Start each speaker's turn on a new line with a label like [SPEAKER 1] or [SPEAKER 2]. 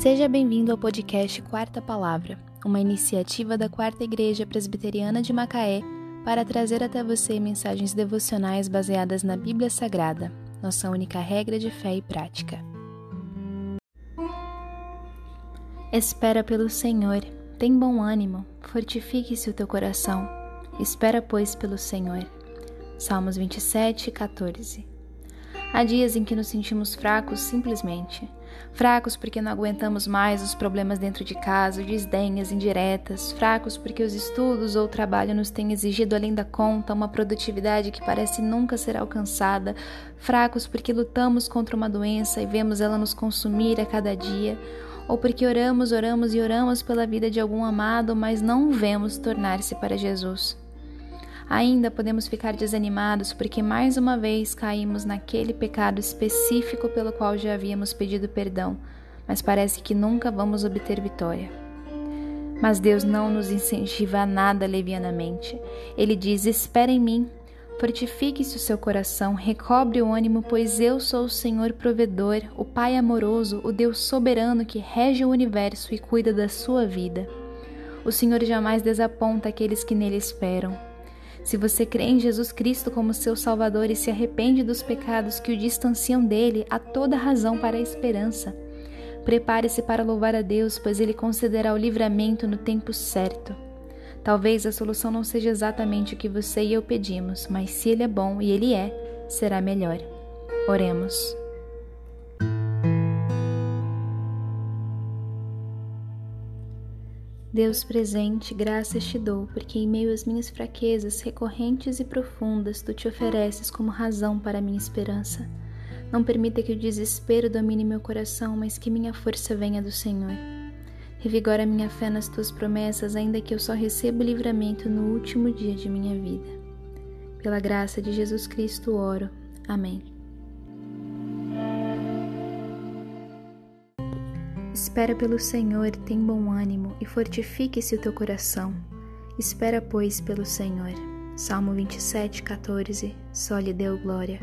[SPEAKER 1] Seja bem-vindo ao podcast Quarta Palavra, uma iniciativa da Quarta Igreja Presbiteriana de Macaé para trazer até você mensagens devocionais baseadas na Bíblia Sagrada, nossa única regra de fé e prática. Espera pelo Senhor, tem bom ânimo, fortifique-se o teu coração. Espera, pois, pelo Senhor. Salmos 27, 14. Há dias em que nos sentimos fracos simplesmente. Fracos porque não aguentamos mais os problemas dentro de casa, desdenhas indiretas. Fracos porque os estudos ou o trabalho nos têm exigido além da conta uma produtividade que parece nunca ser alcançada. Fracos porque lutamos contra uma doença e vemos ela nos consumir a cada dia. Ou porque oramos, oramos e oramos pela vida de algum amado, mas não o vemos tornar-se para Jesus. Ainda podemos ficar desanimados porque mais uma vez caímos naquele pecado específico pelo qual já havíamos pedido perdão, mas parece que nunca vamos obter vitória. Mas Deus não nos incentiva a nada levianamente. Ele diz: Espera em mim, fortifique-se o seu coração, recobre o ânimo, pois eu sou o Senhor provedor, o Pai amoroso, o Deus soberano que rege o universo e cuida da sua vida. O Senhor jamais desaponta aqueles que nele esperam. Se você crê em Jesus Cristo como seu Salvador e se arrepende dos pecados que o distanciam dele, há toda razão para a esperança. Prepare-se para louvar a Deus, pois ele concederá o livramento no tempo certo. Talvez a solução não seja exatamente o que você e eu pedimos, mas se ele é bom e ele é, será melhor. Oremos. Deus presente, graças te dou, porque em meio às minhas fraquezas recorrentes e profundas, tu te ofereces como razão para a minha esperança. Não permita que o desespero domine meu coração, mas que minha força venha do Senhor. Revigora minha fé nas tuas promessas, ainda que eu só receba livramento no último dia de minha vida. Pela graça de Jesus Cristo oro. Amém. Espera pelo Senhor, tem bom ânimo e fortifique-se o teu coração. Espera, pois, pelo Senhor. Salmo 27, 14. Só lhe deu glória.